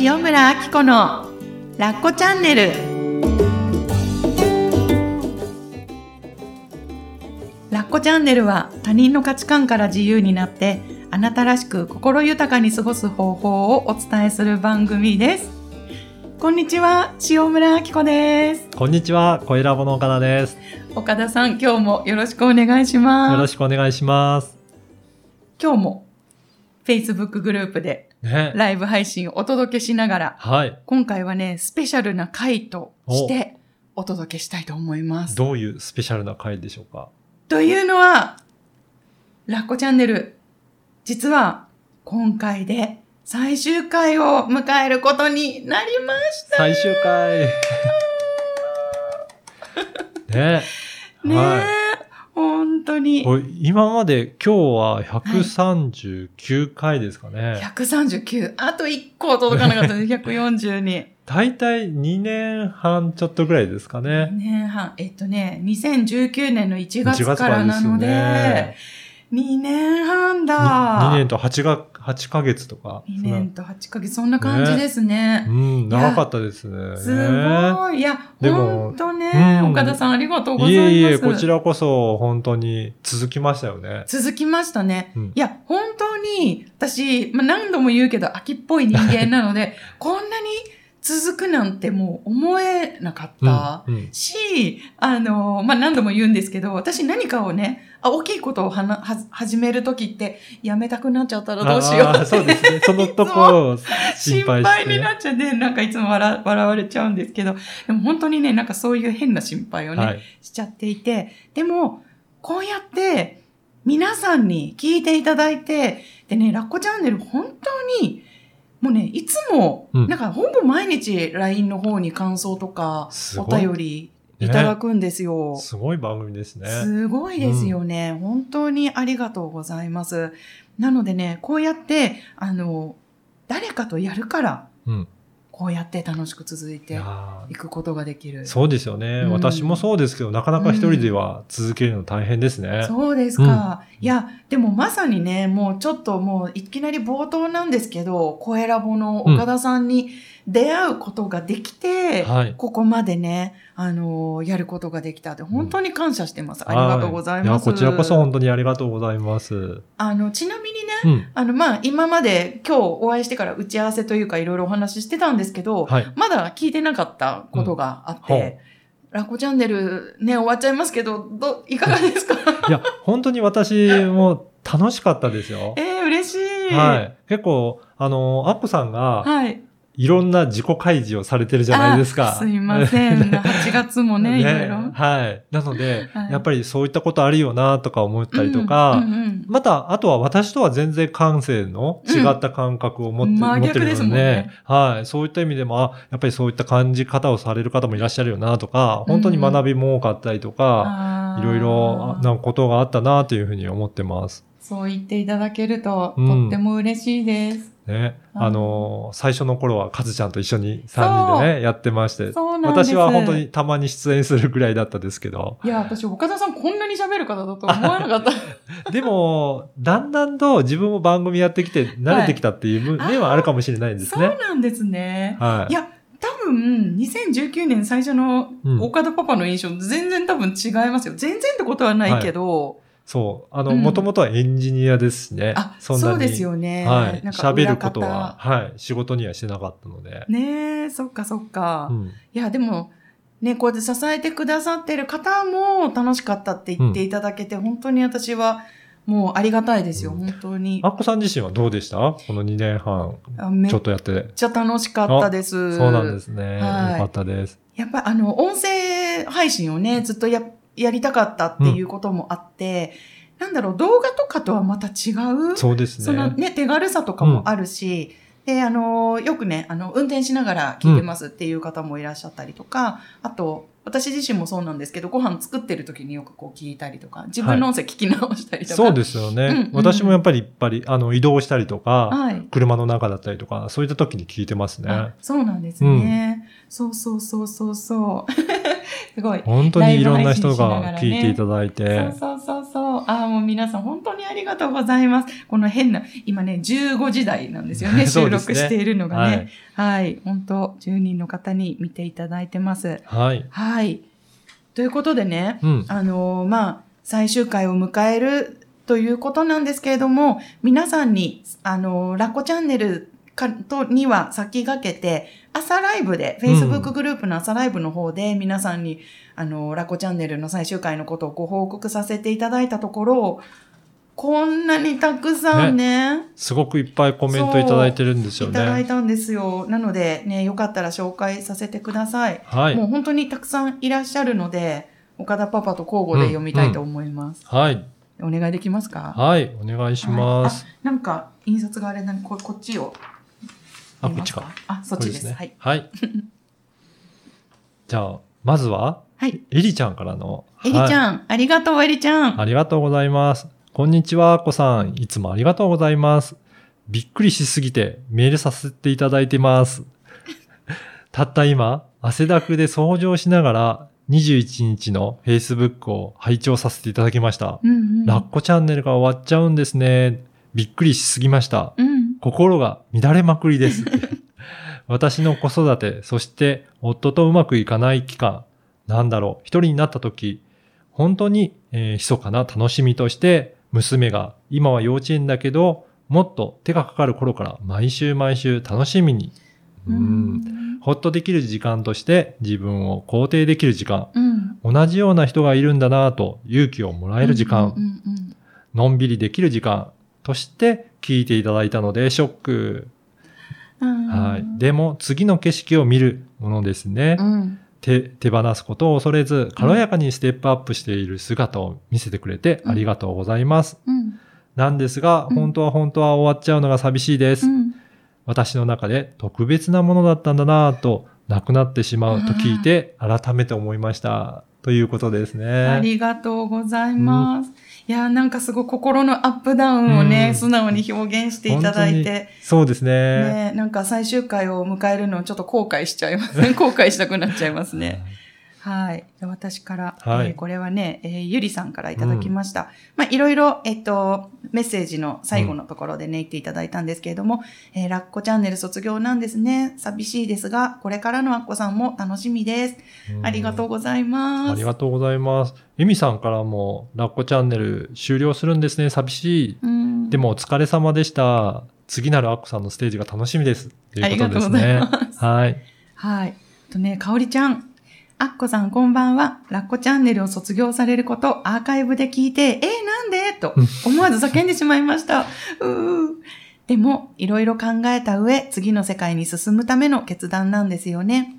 塩村あき子のラッコチャンネルラッコチャンネルは他人の価値観から自由になってあなたらしく心豊かに過ごす方法をお伝えする番組ですこんにちは塩村あき子ですこんにちは、声ラボの岡田です。岡田さん今日もよろしくお願いしますよろしくお願いします。今日も Facebook グループでね。ライブ配信をお届けしながらはい。今回はね、スペシャルな回としてお届けしたいと思います。どういうスペシャルな回でしょうか？というのは、ラッコチャンネル、実は今回で最終回を迎えることになりました。最終回。ね。ねえ、は本当に今まで今日は139回ですかね。139、あと1個届かなかったです。140に。大体2年半ちょっとぐらいですか2ね。年半、えっとね、2019年の1 1月からなので、ね。2年半だ。2年と8が、8ヶ月とか。2年と8ヶ月、そんな感じですね。うん、長かったですね。すごい。いや、でもほんとね、うん岡田さんありがとうございいます。えいえ、こちらこそ本当に続きましたよね。続きましたね。うんいや、本当に、私、まあ、何度も言うけど、秋っぽい人間なので、こんなに続くなんてもう思えなかった。うんうんし、あの、まあ、何度も言うんですけど、私何かをね、あ大きいことをはなは始めるときって、やめたくなっちゃったらどうしようあーそうですね。そのとこ心心配して。配になっちゃって、なんかいつも笑笑われちゃうんですけど、でも本当にね、なんかそういう変な心配をね、はい。しちゃっていて、でも、こうやって皆さんに聞いていただいて、でね、ラッコチャンネル本当に、もうね、いつも、うんなんかほぼ毎日 LINE の方に感想とか、お便りいただくんですよ。すごい番組ですね。すごいですよね、本当にありがとうございます。なのでね、こうやって、あの、誰かとやるから、うん。こうやって楽しく続いいてやいくことができるー。そうですよね、うん私もそうですけど、なかなか一人では続けるの大変ですね。そうですか。いや、でもまさにね、もうちょっともういきなり冒頭なんですけど、声ラボの岡田さんに出会うことができて、はい。ここまでね、あのやることができたって、本当に感謝してます。ありがとうございます。や、こちらこそ本当にありがとうございます。あの、ちなみにね、うん。あの、まあ、今まで今日お会いしてから打ち合わせというかいろいろお話ししてたんですけど、はい。まだ聞いてなかったことがあって、ラコチャンネルね、終わっちゃいますけど、ど、いかがですか？いや、本当に私も楽しかったですよえ。ー、嬉しい。はい。結構、あの、アッコさんが、はい。いろんな自己開示をされてるじゃないですか。あすいません。8月も ね、いろいろ。はい。なので、はいやっぱりそういったことあるよなとか思ったりとか、うんうんうんまた、あとは私とは全然感性の違った感覚を持って,、うん真持ってる逆でで、ねはい。そういった意味でも、あ、やっぱりそういった感じ方をされる方もいらっしゃるよなとか、本当に学びも多かったりとか、あーいろいろなことがあったなというふうに思ってます。そう言っていただけると、うんとっても嬉しいです。ね。あーあの、最初の頃はカズちゃんと一緒に3人でね、やってまして。私は本当に。たまに出演するぐらいだったですけど、いや、私、岡田さんこんなに喋る方だと思わなかった。でも、だんだんと自分も番組やってきて慣れてきたっていう面はあるかもしれないんですそうね。なんですね。はいい。や、多分、2019年最初のうん岡田パパの印象、全然多分違いますよ。全然ってことはないけど、そう。あの、うんもともとはエンジニアですしね。あ、そそうですよね。はい。喋ることは、裏はい。仕事にはしてなかったので。方。ねえ、そっかそっか。うん。いや、でも、ね、こうやって支えてくださってる方も楽しかったって言っていただけて、本当に私はもうありがたいですよ、うん本当にア。ッコさん自身はどうでした？この2年半、あめっちょっとやって。ちゃ楽しかったです。そうなんですね。はいよかったです。やっぱあの、音声配信をね、ずっとや、やりたかったっていうこともあって、なんだろう、動画とかとはまた違う、そうですね。そのね、手軽さとかもあるし、で、あの、よくね、あの、運転しながら聞いてますっていう方もいらっしゃったりとか、あと、私自身もそうなんですけど、ご飯作ってる時によくこう聞いたりとか、自分の音声聞き直したりとか。そうですよね。うんうん私もやっぱりいっぱい、あの、移動したりとか、はい。車の中だったりとか、そういった時に聞いてますねあ。そうなんですね。そうそうそうそうそう。すごい。本当にいろんな人が聞いていただいて、そうそうそうそう。ああ、もう皆さん本当にありがとうございます。この変な、今ね、15時台なんですよ ね、収録しているのがね。はい、はい。本当10人の方に見ていただいてます。はい。はい。ということでね、うん。あのーまあ、最終回を迎えるということなんですけれども、皆さんに、あのーラッコチャンネルかとには先駆けて、朝ライブで、うん Facebook グループの朝ライブの方で皆さんに、あのーラッコチャンネルの最終回のことをご報告させていただいたところ、こんなにたくさんねすごくいっぱいコメントいただいてるんですよいただいね。たんですよ。なのでね、よかったら紹介させてください。はいも。う本当にたくさんいらっしゃるので、岡田パパと交互で読みたいと思います。はい。お願いできますか？はい。お願いします。なんか、印刷があれなにこ、こっちを。あ、こっちか。。あ、そっちです。これはい。はい。じゃあ、まずは、はい。エリちゃんからの。エリちん。ゃん、ありがとう、エリちゃん。ありがとうございます。こんにちは、こさん。いつもありがとうございます。びっくりしすぎてメールさせていただいてます。たった今、汗だくで掃除をしながら21日の Facebook を拝聴させていただきました。うんうん。ラッコチャンネルが終わっちゃうんですね。びっくりしすぎました。うん。心が乱れまくりです。私の子育て、そして夫とうまくいかない期間、なんだろう、一人になった時、本当に、えー密かな楽しみとして、娘が今は幼稚園だけど、もっと手がかかる頃から毎週毎週楽しみに、うん。ほっとできる時間として自分を肯定できる時間、うん。同じような人がいるんだなぁと勇気をもらえる時間、のんびりできる時間として聞いていただいたのでショック。うん。はい。でも次の景色を見るものですね。うん。手手放すことを恐れず軽やかにステップアップしている姿を見せてくれてありがとうございます。うん。なんですが、うん本当は本当は終わっちゃうのが寂しいです。うん。私の中で特別なものだったんだなぁと、なくなってしまうと聞いて改めて思いました。ということですね。ありがとうございます。いやー、なんかすごい心のアップダウンをね、うん素直に表現していただいて。そうですね。ね、なんか最終回を迎えるのをちょっと後悔しちゃいますね。後悔したくなっちゃいますね。はい。で私から、はいえーこれはね、えーゆりさんからいただきました。まあ、いろいろ、えっと、メッセージの最後のところでね、言っていただいたんですけれども、えーラッコチャンネル卒業なんですね。寂しいですが、これからのアッコさんも楽しみです。うんありがとうございます。ありがとうございます。エミさんからも、ラッコチャンネル終了するんですね。寂しい。うんでもお疲れ様でした。次なるアッコさんのステージが楽しみです。ということですありねがとうござい。ますはい。はい。とね、かおりちゃん。あっこさんこんばんは。ラッコチャンネルを卒業されることアーカイブで聞いて、えー、なんで？と思わず叫んでしまいました。うーでも、いろいろ考えた上、次の世界に進むための決断なんですよね。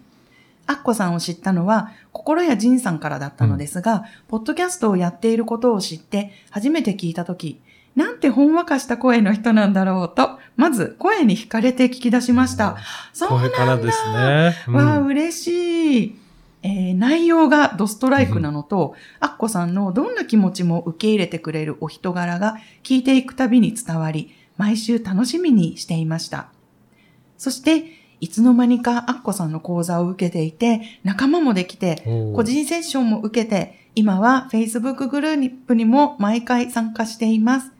アッコさんを知ったのは、心や仁さんからだったのですが、ポッドキャストをやっていることを知って、初めて聞いたとき、なんてほんわかした声の人なんだろうと、まず声に惹かれて聞き出しました。そうこなんだれからですね。うんわあ、嬉しい。えー内容がドストライクなのと、アッコさんのどんな気持ちも受け入れてくれるお人柄が聞いていくたびに伝わり、毎週楽しみにしていました。そして、いつの間にかアッコさんの講座を受けていて、仲間もできて、個人セッションも受けて、今は Facebook グループにも毎回参加しています。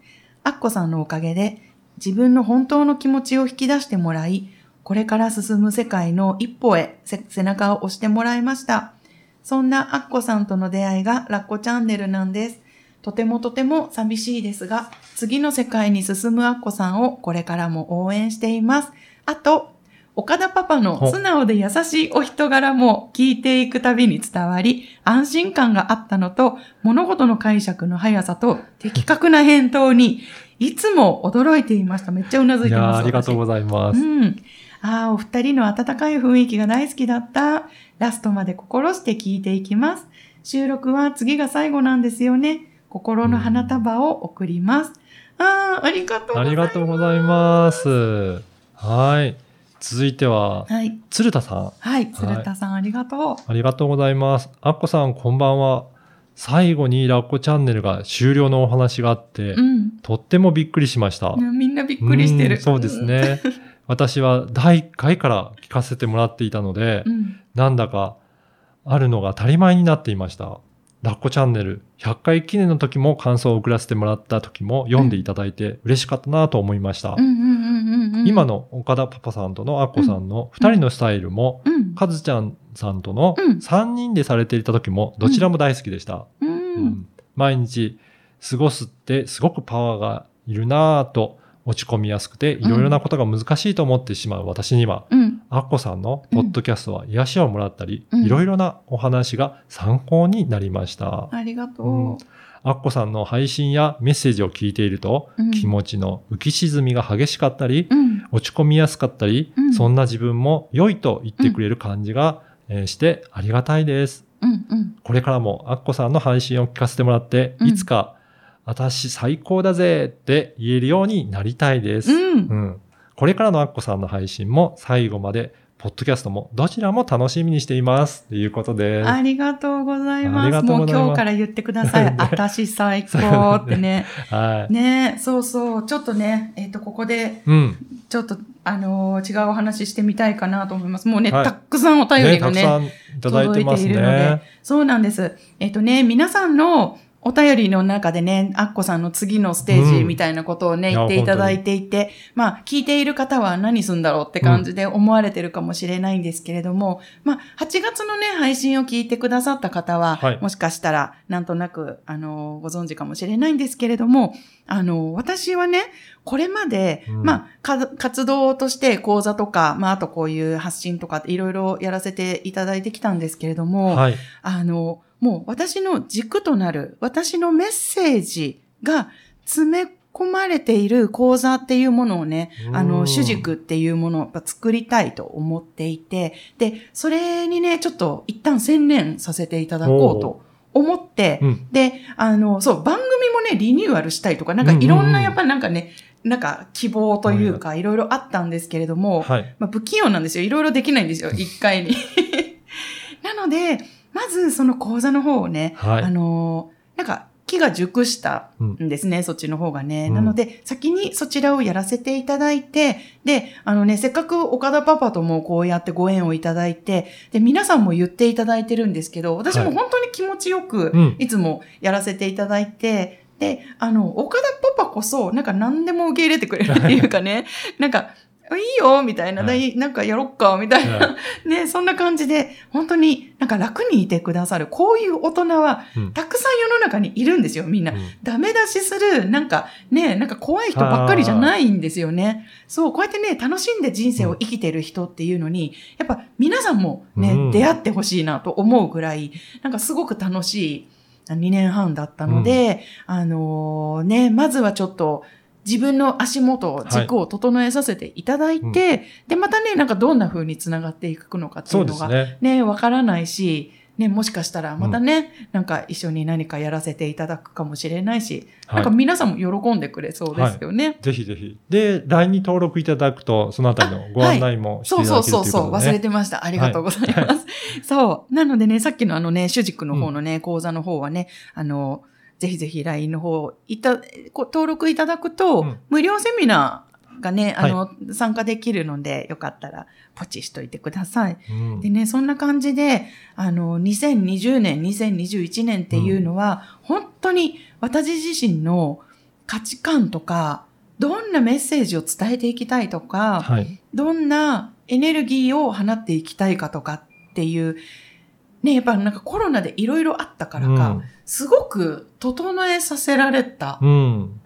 アッコさんのおかげで自分の本当の気持ちを引き出してもらい、これから進む世界の一歩へせ背中を押してもらいました。そんなアッコさんとの出会いがラッコチャンネルなんです。とてもとても寂しいですが、次の世界に進むアッコさんをこれからも応援しています。あと、岡田パパの素直で優しいお人柄も聞いていくたびに伝わり、安心感があったのと、物事の解釈の速さと的確な返答に、いつも驚いていました。めっちゃうなずいてます。ありがとうございざいます。うん。ああ、お二人の温かい雰囲気が大好きだった。ラストまで心して聞いていきます。収録は次が最後なんですよね。心の花束を送ります。ああ、ありがとうございます。ありがとうございます。はい。続いては、はい。鶴田さん。はい。鶴田さん、ありがとう。ありがとうございます。アッコさん、こんばんは。最後にラッコチャンネルが終了のお話があって、うん。とってもびっくりしました。みんなびっくりしてる。うんそうですね。私は第1回から聞かせてもらっていたので、うん。なんだかあるのが当たり前になっていました。ラッコチャンネル100回記念の時も感想を送らせてもらった時も読んでいただいて嬉しかったなと思いました。今の岡田パパさんとのアッコさんの2人のスタイルも、うん。カズちゃんさんとのうん3人でされていた時もどちらも大好きでした。う。うんん毎日過ごすってすごくパワーがいるなぁと落ち込みやすくていろいろなことが難しいと思ってしまう私には、うん。アッコさんのポッドキャストは癒しをもらったり、うんいろいろなお話が参考になりました。ありがとうんう。アッコさんの配信やメッセージを聞いていると、うん気持ちの浮き沈みが激しかったり、うん。落ち込みやすかったり、うんそんな自分も良いと言ってくれる感じが、えーしてありがたいです。うんうん。これからもアッコさんの配信を聞かせてもらって、うんいつか、私最高だぜって言えるようになりたいです。うん。うんこれからのアッコさんの配信も最後まで、ポッドキャストもどちらも楽しみにしています。ということで。ありがとうございます。ますもう今日から言ってください。ね 私最高ってね。はい。ねそうそう。ちょっとね、えっ、と、ここで、うん。ちょっと、あのー違うお話ししてみたいかなと思います。もうね、はいたくさんお便りがね、たくさんいただいてます届いているのでね。そうなんです。えっ、とね、皆さんのお便りの中でね、アッコさんの次のステージみたいなことをね、うん言っていただいていて、まあ、聞いている方は何すんだろうって感じで思われてるかもしれないんですけれども、まあ、8月のね、配信を聞いてくださった方は、はい。もしかしたら、なんとなく、あの、ご存知かもしれないんですけれども、あの、私はね、これまで、うん。まあ、か活動として講座とか、まあ、あとこういう発信とかいろいろやらせていただいてきたんですけれども、はい。あの、もう私の軸となる、私のメッセージが詰め込まれている講座っていうものをね、あの、うん主軸っていうものを作りたいと思っていて、で、それにね、ちょっと一旦専念させていただこうと思って、うん。で、あの、そう、番組もね、リニューアルしたいとか、なんかいろんな、やっぱなんかね、なんか希望というか、いろいろあったんですけれども、はい。まあ、不器用なんですよ。いろいろできないんですよ、一回に。なので、まずその講座の方をね、はいあのーなんか、木が熟したうんんですね、そっちの方がね。うんなので、先にそちらをやらせていただいて、で、あのね、せっかく岡田パパともこうやってご縁をいただいて、で、皆さんも言っていただいてるんですけど、私もはい本当に気持ちよく、うん。いつもやらせていただいて、で、あの、岡田パパこそ、なんか何でも受け入れてくれるっていうかね、なんか、いいよ、みたいな、はだいなんかやろっか、みたいな、は ね、そんな感じで、本当になんか楽にいてくださる、こういう大人は、うん。たくさん世の中にいるんですよ、みんな。うん。ダメ出しする、なんかね、なんか怖い人ばっかりじゃないんですよね。そう、こうやってね、楽しんで人生を生きてる人っていうのに、やっぱ皆さんもね、うん。出会ってほしいなと思うぐらい、なんかすごく楽しい2年半だったので、あのね、まずはちょっと、自分の足元、軸を整えさせていただいて、で、またね、なんかどんな風に繋がっていくのかっていそううのがね。ね、わからないし、ね、もしかしたらまたね、なんか一緒に何かやらせていただくかもしれないし、はないんか皆さんも喜んでくれそうですよね。ぜひぜひ。で、LINE に登録いただくと、そのあたりのご案内もしていそうただけるというそうそうそう、ことで、ね。忘れてました。ありがとうございます。そう。なのでね、さっきのあのね、主軸の方のね、講座の方はね、あの、ぜひぜひ LINE の方いた、こ登録いただくと、うん無料セミナーがね、あの、参加できるので、よかったらポチしといてください。うんでね、そんな感じで、あの、2020年、2021年っていうのは、本当に私自身の価値観とか、どんなメッセージを伝えていきたいとか、はい。どんなエネルギーを放っていきたいかとかっていう、ね、やっぱなんかコロナでいろいろあったからか、すごく整えさせられたうん。うん。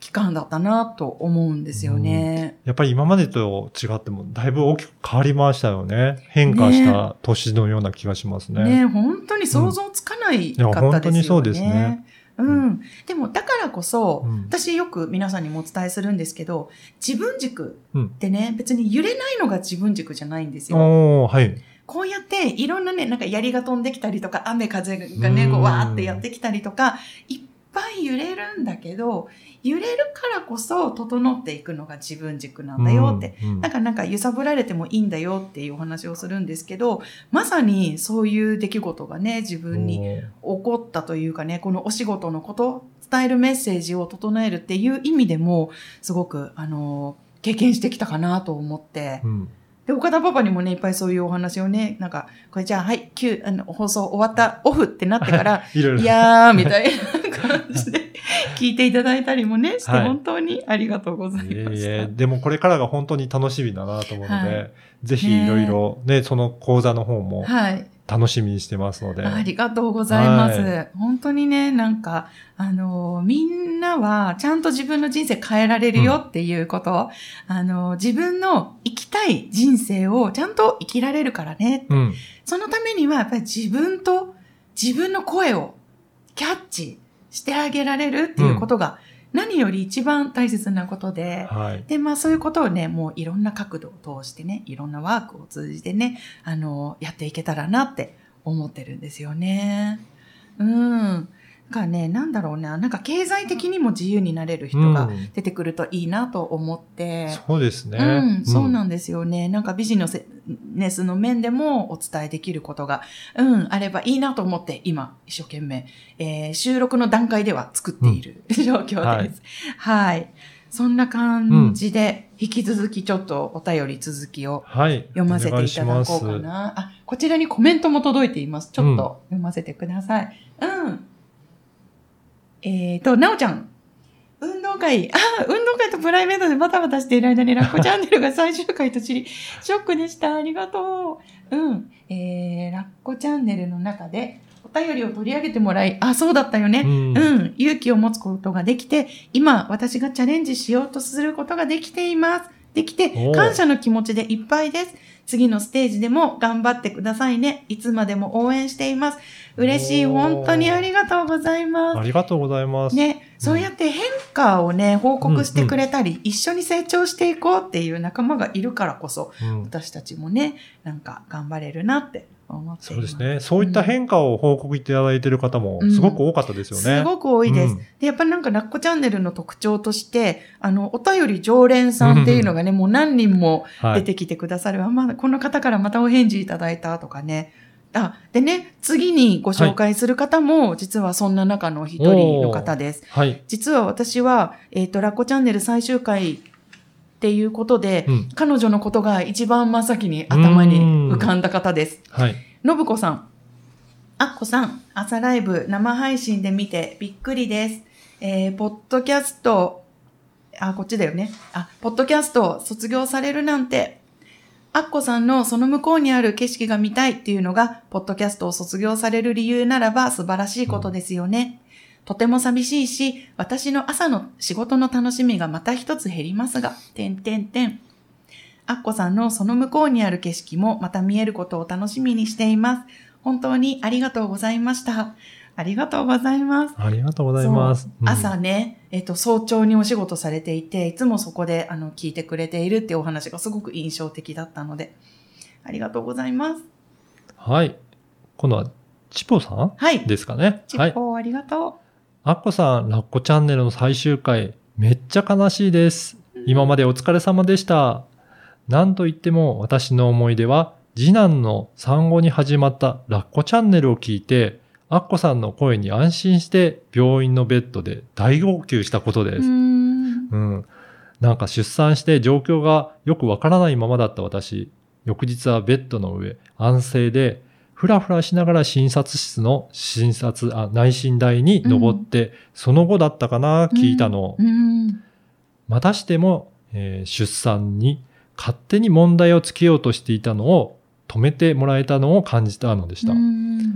期間だったなと思うんですよね。やっぱり今までと違っても、だいぶ大きく変わりましたよね。変化した年のような気がしますね。ね本当に想像つかないかったですよね。本当にそうですねうん。でも、だからこそ、うん私よく皆さんにもお伝えするんですけど、自分軸うんってね、別に揺れないのが自分軸じゃないんですよ。はい。こうやっていろんなね、なんか槍が飛んできたりとか、雨風がね、こううんわーってやってきたりとか、いっぱい揺れるんだけど、揺れるからこそ整っていくのが自分軸なんだよって。うん。うんなんかなんか揺さぶられてもいいんだよっていうお話をするんですけど、まさにそういう出来事がね、自分に起こったというかね、このお仕事のこと、伝えるメッセージを整えるっていう意味でも、すごく、あの、経験してきたかなと思って、うん。で、岡田パパにもね、いっぱいそういうお話をね、なんか、これじゃあ、はい、9、あの、放送終わった、オフってなってから、いろいろ。いやー、みたいな 感じで聞いていただいたりもね、して、はい本当にありがとうございいえいました。え、でもこれからが本当に楽しみだなと思うので、はぜひいろいろね、その講座の方もはい。楽しみにしてますので。ありがとうございます。は本当にね、なんか、あのー、みんなはちゃんと自分の人生変えられるよっていうこと、あのー、自分の生きたい人生をちゃんと生きられるからね。うん。そのためにはやっぱり自分と自分の声をキャッチしてあげられるっていうことが何より一番大切なことで、はい。で、まあそういうことをね、もういろんな角度を通してね、いろんなワークを通じてね、あの、やっていけたらなって思ってるんですよね。うん。だからね、なんだろうな、なんか経済的にも自由になれる人がうん出てくるといいなと思って、そうですね。うん、そうなんんですよね。なんかビジネスの面でもお伝えできることが、うん、あればいいなと思って、今、一生懸命、えー収録の段階では作っている、状況です。はいはい。そんな感じで、引き続きちょっとお便り続きをはい。読ませていただこうかな。あ、こちらにコメントも届いています。ちょっと読ませてください。うん。えーと、なおちゃん。運動会、あ、運動会とプライベートでバタバタしている間にラッコチャンネルが最終回と知り、ショックでした。ありがとう。うん。えー、ラッコチャンネルの中でお便りを取り上げてもらい、あ、そうだったよね。うんうん、勇気を持つことができて、今私がチャレンジしようとすることができています。できて感謝の気持ちでいっぱいです。次のステージでも頑張ってくださいね。いつまでも応援しています。嬉しい。本当にありがとうございまありがとうございます。す。ね、そうやって変化をね、報告してくれたり、一緒に成長していこうっていう仲間がいるからこそ、うん私たちもね、なんか頑張れるなって思って。そうですね。そういった変化を報告いただいている方もすごく多かったですよね。すごく多いです。うんで、やっぱりなんかラッコチャンネルの特徴として、あの、お便り常連さんっていうのがね、もう何人もはい。出てきてくださる。あ、まあ、この方からまたお返事いただいたとかね。あ、でね、次にご紹介する方も、実はそんな中の一人の方です。はい。実は私は、えっ、と、ラッコチャンネル最終回っていうことで、うん。彼女のことが一番真っ先に頭に浮かんだ方です。はい。信子さん。あっこさん、朝ライブ生配信で見てびっくりです。えー、ポッドキャスト、あ、こっちだよね。あ、ポッドキャスト卒業されるなんて。あっこさんのその向こうにある景色が見たいっていうのが、ポッドキャストを卒業される理由ならば素晴らしいことですよね。とても寂しいし、私の朝の仕事の楽しみがまた一つ減りますが、てんてんてん。アッコさんのその向こうにある景色もまた見えることを楽しみにしています。本当にありがとうございました。ありがとうございます。ありがとうございます。そう朝ね、えっと、早朝にお仕事されていて、いつもそこで、あの、聞いてくれているっていうお話がすごく印象的だったので、ありがとうございます。うんはい。今度は、チポさんはい。ですかね。はい。ちっぽーありがとアッコさん、ラッコチャンネルの最終回、めっちゃ悲しいです。今までお疲れ様でした。なんといっても私の思い出は、次男の産後に始まったラッコチャンネルを聞いて、アッコさんの声に安心して病院のベッドで大号泣したことう。です。うーん。うん。なんか出産して状況がよくわからないままだった私。翌日はベッドの上、安静で、ふらふらしながら診察室の診察、あ、内診台に登って、その後だったかな、聞いたの。うーん。またしても、えー出産に勝手に問題をつけようとしていたのを止めてもらえたのを感じたのでした。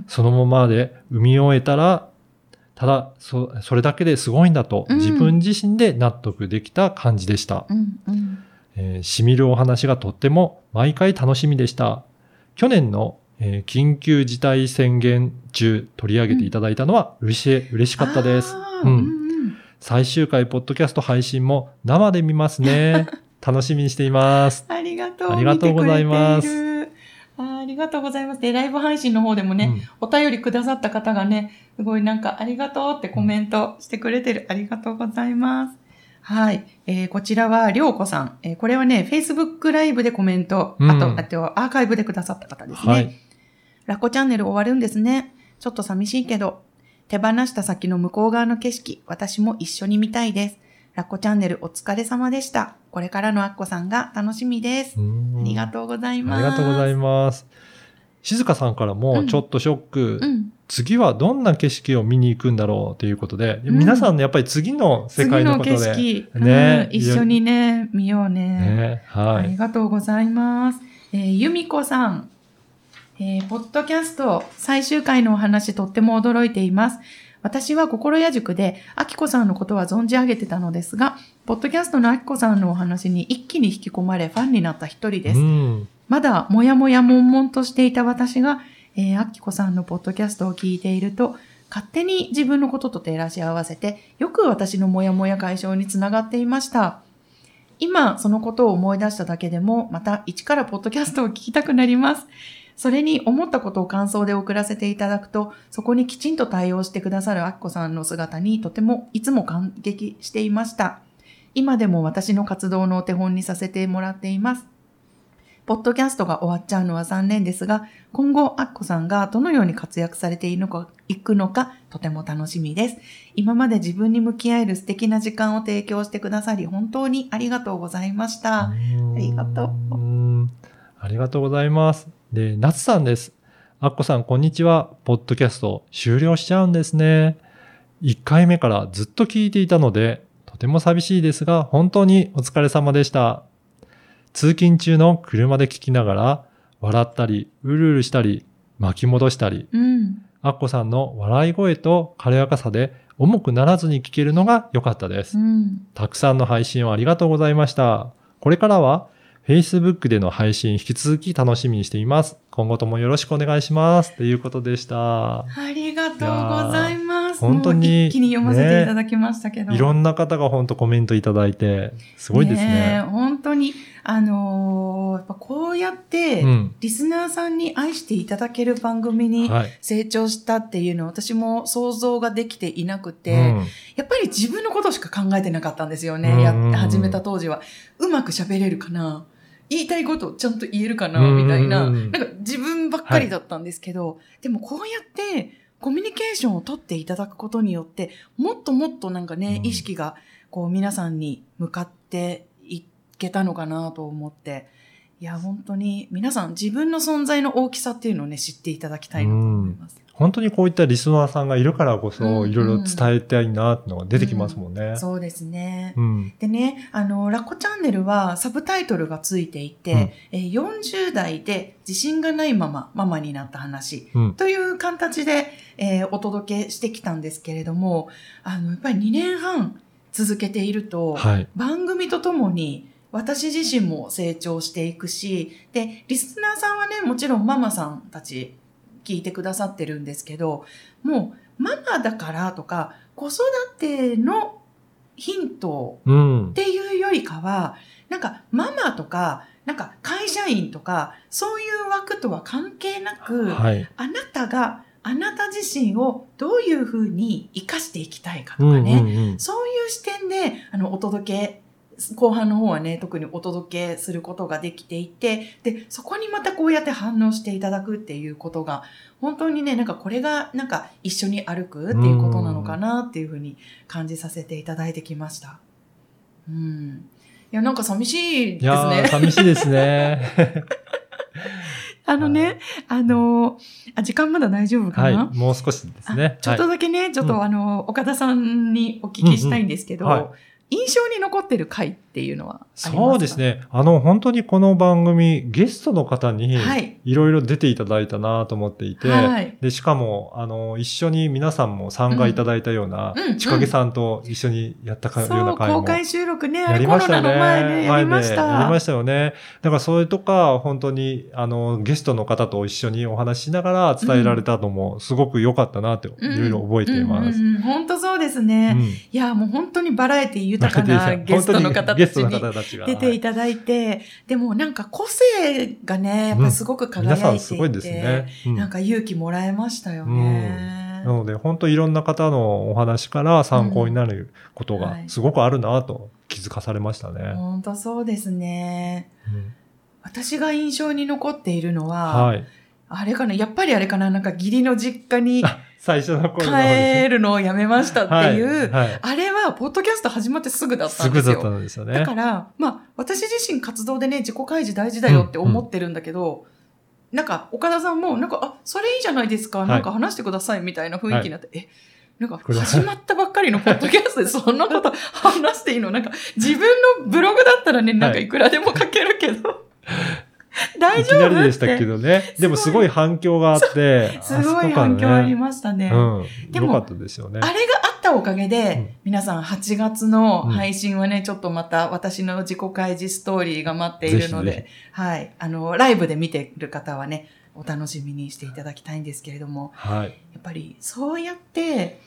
そのままで産み終えたら、ただ、そ、それだけですごいんだと、うん自分自身で納得できた感じでした。うん。うん。えー、しみるお話がとっても毎回楽しみでした。去年の、えー緊急事態宣言中取り上げていただいたのは嬉しい、嬉しかったです。うん。最終回ポッドキャスト配信も生で見ますね。楽しみにしています。ありがとう。ありがとうございますありがとうございます。で、ライブ配信の方でもね、お便りくださった方がね、すごいなんかありがとうってコメントしてくれてる。ありがとうございます。はい。えーこちらは、りょうこさん。えーこれはね、Facebook ライブでコメント、うんあと、あと、アーカイブでくださった方うんですね。はい。ラコチャンネル終わるんですね。ちょっと寂しいけど、手放した先の向こう側の景色、私も一緒に見たいです。ラッコチャンネルお疲れ様でした。これからのアッコさんが楽しみです。ありがとうございます。ありがとうございまます。静香さんからも、ちょっとショック、す。うん。次はどんな景色を見に行くんだろうということで、うん皆さんね、やっぱり次の世界のことで。次の景色、ねうん一緒にね、見ようね。ね、はい。ありがとうございます。えー由美子さん。えーポッドキャスト最終回のお話とっても驚いています。私は心屋塾で、あきこさんのことは存じ上げてたのですが、ポッドキャストのあきこさんのお話に一気に引き込まれファンになった一人です。うん。まだもやもや悶々としていた私が、えー、あきこさんのポッドキャストを聞いていると、勝手に自分のことと照らし合わせて、よく私のもやもや解消につながっていました。今、そのことを思い出しただけでも、また一からポッドキャストを聞きたくなります。それに思ったことを感想で送らせていただくと、そこにきちんと対応してくださるあきこさんの姿にとてもいつも感激していました。今でも私の活動のお手本にさせてもらっています。ポッドキャストが終わっちゃうのは残念ですが、今後、アッコさんがどのように活躍されているのか、いくのか、とても楽しみです。今まで自分に向き合える素敵な時間を提供してくださり、本当にありがとうございました。ありがとううんありがとうございます。で、夏さんです。あっこさん、こんにちは。ポッドキャスト終了しちゃうんですね。1回目からずっと聞いていたので、とても寂しいですが、本当にお疲れ様でした。通勤中の車で聞きながら、笑ったり、うるうるしたり、巻き戻したり、うん。アッコさんの笑い声と軽やかさで重くならずに聞けるのが良かったですう。ん。たくさんの配信をありがとうございました。これからは Facebook での配信引き続き楽しみにしています。今後ともよろしくお願いします。ということでした。ありがとうございます。本当に一気に読ませていただきましたけど。いろんな方が本当コメントいただいて、すごいですえね。本当に、あのーやっぱこうやって、うん。リスナーさんに愛していただける番組にはい。成長したっていうのは私も想像ができていなくて、うんやっぱり自分のことしか考えてなかったんですよね。やって始めた当時は。うまく喋れるかな言いたいことをちゃんと言えるかなみたいな。なんか自分ばっかりだったんですけど、でもこうやってコミュニケーションを取っていただくことによって、もっともっとなんかね、うん意識がこう皆さんに向かっていけたのかなと思って、いや、本当に皆さん自分の存在の大きさっていうのをね、知っていただきたいなと思います。本当にこういったリスナーさんがいるからこうんそ、うんいろいろ伝えたいなってのが出てきますもんね。そうですね。うん。でね、あの、ラッコチャンネルはサブタイトルがついていて、うんえー40代で自信がないままママになった話うん。という形で、えーお届けしてきたんですけれども、あの、やっぱり2年半続けていると、はい。番組とともに私自身も成長していくし、で、リスナーさんはね、もちろんママさんたち聞いてくださってるんですけど、もうママだからとか、子育てのヒントうんっ。ていうよりかは、なんかママとか、なんか会社員とか、そういう枠とは関係なく、はい。あなたがあなた自身をどういうふうに生かしていきたいかとうんかね、うんうん。そういう視点で、あの、お届け、後半の方はね、特にお届けすることができていて、で、そこにまたこうやって反応していただくっていうことが、本当にね、なんかこれが、なんか一緒に歩くっていうことなのかなっていうふうに感じさせていただいてきました。うん。いや、なんか寂しいですいやー、ね。寂しいですね。あのね、あの、あ、時間まだ大丈夫かはい。な、もう少しですねあ。ちょっとはだけね、ちょっと、うんあの、岡田さんにお聞きしたいんですけど、うんうんはい印象に残ってる回っていうのはありますか？そうです。ね。あの、本当にこの番組、ゲストの方に、はい。いろいろ出ていただいたなと思っていて、はい。で、しかも、あの、一緒に皆さんも参加いただいたような、うんうんちかげさんと一緒にやったかようそう、な会も。公開収録ね、あやりましたよね。の前でやりまし前でやりた。ましたよね。だからそれとか、本当に、あの、ゲストの方と一緒にお話ししながら伝えられたのも、すごく良かったなって、いうんろいろ覚えています。うんうんうん本当そうですね。うんいや、もう本当にバラエティ豊かなゲストの方たちゲストのに方たちが。出ていただいて、でもなんか個性がね、やっぱりすごく輝皆さんいていすごいですて、ね。うんなんか勇気もらえましたよね。なので、本当いろんな方のお話から参考になることがうんはいすごくあるなと気づかされましたね。本当そうですね。うん私が印象に残っているのは、はい。あれかな、やっぱりあれかな、なんか義理の実家に最初の頃の帰るのをやめましたっていう、はいはい。あれは、ポッドキャスト始まってすぐだったすぐだっんですよ。たんですよね。だから、まあ、私自身活動でね、自己開示大事だよって思ってるんだけど、なんか、岡田さんも、なんか、あ、それいいじゃないですか、い。なんか話してくださいみたいな雰囲気になって、え、なんか、始まったばっかりのポッドキャストでそんなこと話していいの？なんか、自分のブログだったらね、なんかいくらでも書けるけど、大いきな丈夫りでしたけどね。でもすごい反響があって、すごい反響ありまましたね。うん。でもですよね。あれがあったおかげで、うん皆さん8月の配信はね、ちょっとまた私の自己開示ストーリーが待っているので、はい。あの、ライブで見てる方はね、お楽しみにしていただきたいんですけれども、はい。やっぱりそうやって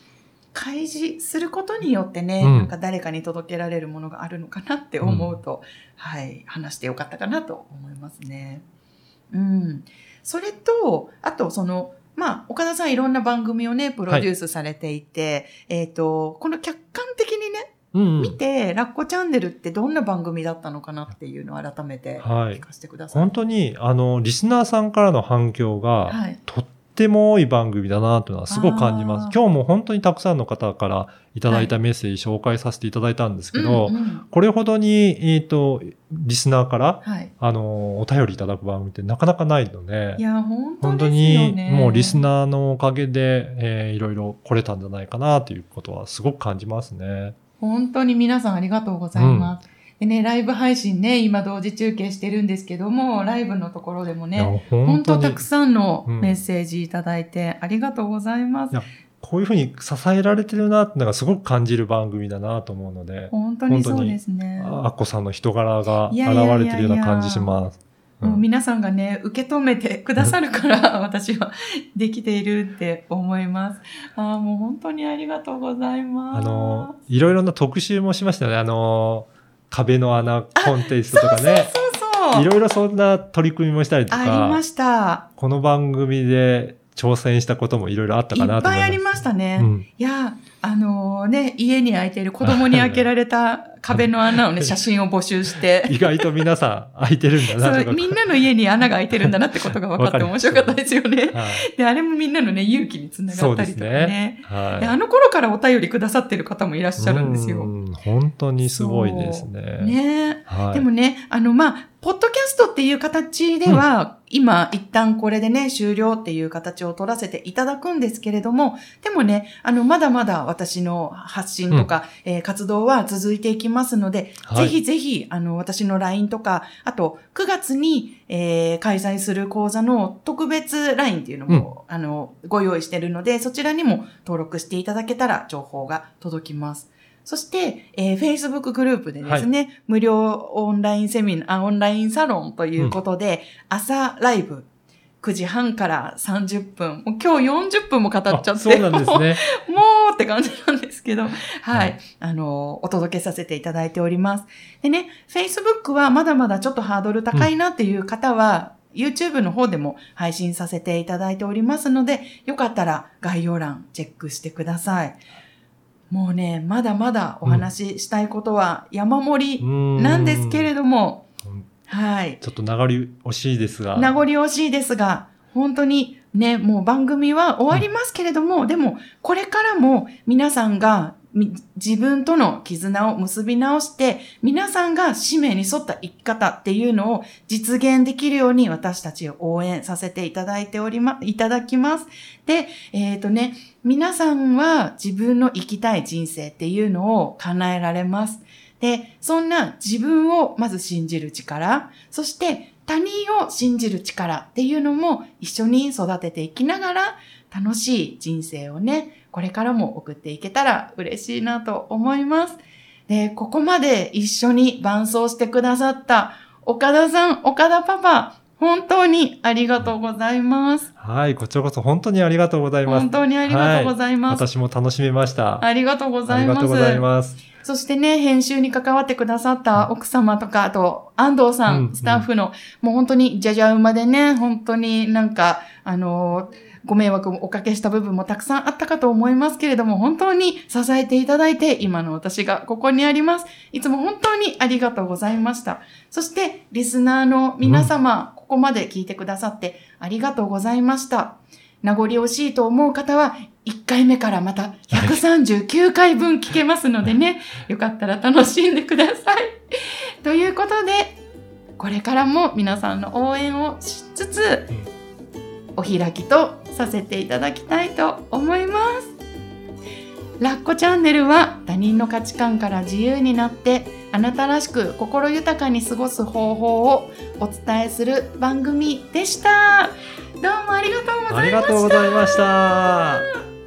開示することによってね、うんなんか誰かに届けられるものがあるのかなって思うと、はい、話してよかったかなと思いますね。うん。それと、あとその、まあ、岡田さんいろんな番組をね、プロデュースされていて、えっ、と、この客観的にね、うんうん見て、ラッコチャンネルってどんな番組だったのかなっていうのを改めてはい聞かせてください。本当に、あの、リスナーさんからの反響が、はい。とっても多い番組だなというのはすごく感じます今日も本当にたくさんの方からいただいたメッセージ紹介させていただいたんですけど、うんうんこれほどに、えっ、と、リスナーから、はい。あの、お便りいただく番組ってなかなかないのでい、や、本当本当にね。もうリスナーのおかげで、えーいろいろ来れたんじゃないかなということはすごく感じますね。本当に皆さんありがとうございます。でね、ライブ配信ね、今同時中継してるんですけども、ライブのところでもね、本当たくさんのうんメッセージいただいてありがとうございます。こういうふうに支えられてるなってのがすごく感じる番組だなと思うので、本当にそうですね。あっこさんの人柄が現れてるような感じします。うんもう皆さんがね、受け止めてくださるから、私はできているって思います。ああ、もう本当にありがとうございます。あの、いろいろな特集もしましたよね。あの、壁の穴コンテストとかね。そうそういろいろそんな取り組みもしたりとありかま、した。この番組で挑戦したこともいろいろあったかなと思います。いっぱいありましたね。うん。いや、あのね、家に開いている子供に開けられた壁の穴をね、写真を募集して、意外と皆さん空いてるんだな。そう、みんなの家に穴が開いてるんだなってことが分かって面白かったですよね。はい。で、あれもみんなのね、勇気につながったりとかね。はい。であの頃からお便りくださってる方もいらっしゃるんですよ。うん本当にすごいですね。ねはい。でもね、あの、まあ、ポッドキャストっていう形では、今、一旦これでね、終了っていう形を取らせていただくんですけれども、でもね、あの、まだまだ私の発信とか、えー活動は続いていきますので、はい。ぜひぜひ、あの、私の LINE とか、あと、9月に、えー開催する講座の特別 LINE っていうのも、あの、ご用意してるので、そちらにも登録していただけたら情報が届きます。そして、えー Facebook グループでですね、無料オンラインセミナー、あオンラインサロンということで、朝ライブ、9時半から30分、もう今日40分も語っちゃって、あそうなんですね。もうもうって感じなんですけど、はい、はいあの、お届けさせていただいております。でね、Facebook はまだまだちょっとハードル高いなっていう方は、YouTube の方でも配信させていただいておりますので、よかったら概要欄チェックしてください。もうね、まだまだお話ししたいことは山盛りなんですけれども、うんはい。ちょっと名残惜しいですが。名残惜しいですが、本当にね、もう番組は終わりますけれども、でも、これからも皆さんがみ自分との絆を結び直して、皆さんが使命に沿った生き方っていうのを実現できるように私たちを応援させていただいておりま、いただきます。で、えっ、とね、皆さんは自分の生きたい人生っていうのを叶えられます。で、そんな自分をまず信じる力、そして他人を信じる力っていうのも一緒に育てていきながら楽しい人生をね、これからも送っていけたら嬉しいなと思います。で、ここまで一緒に伴走してくださった岡田さん、岡田パパ、本当にありがとうございます。はい、こちらこそ本当にありがとうございます。本当にありがとうございます。私も楽しめました。ありがとうござあいます。りがとうございます。そしてね、編集に関わってくださった奥様とか、あと、安藤さん、うんスタッフの、もう本当に、じゃじゃ馬でね、本当になんか、あのーご迷惑をおかけした部分もたくさんあったかと思いますけれども、本当に支えていただいて、今の私がここにあります。いつも本当にありがとうございました。そして、リスナーの皆様、ここまで聞いてくださってありがとうございました。名残惜しいと思う方は、1回目からまた139回分聞けますのでね、よかったら楽しんでください。ということで、これからも皆さんの応援をしつつ、お開きとさせていただきたいと思います。ラッコチャンネルは他人の価値観から自由になってあなたらしく心豊かに過ごす方法をお伝えする番組でした。どうもありがとうございました。ありがとうございました。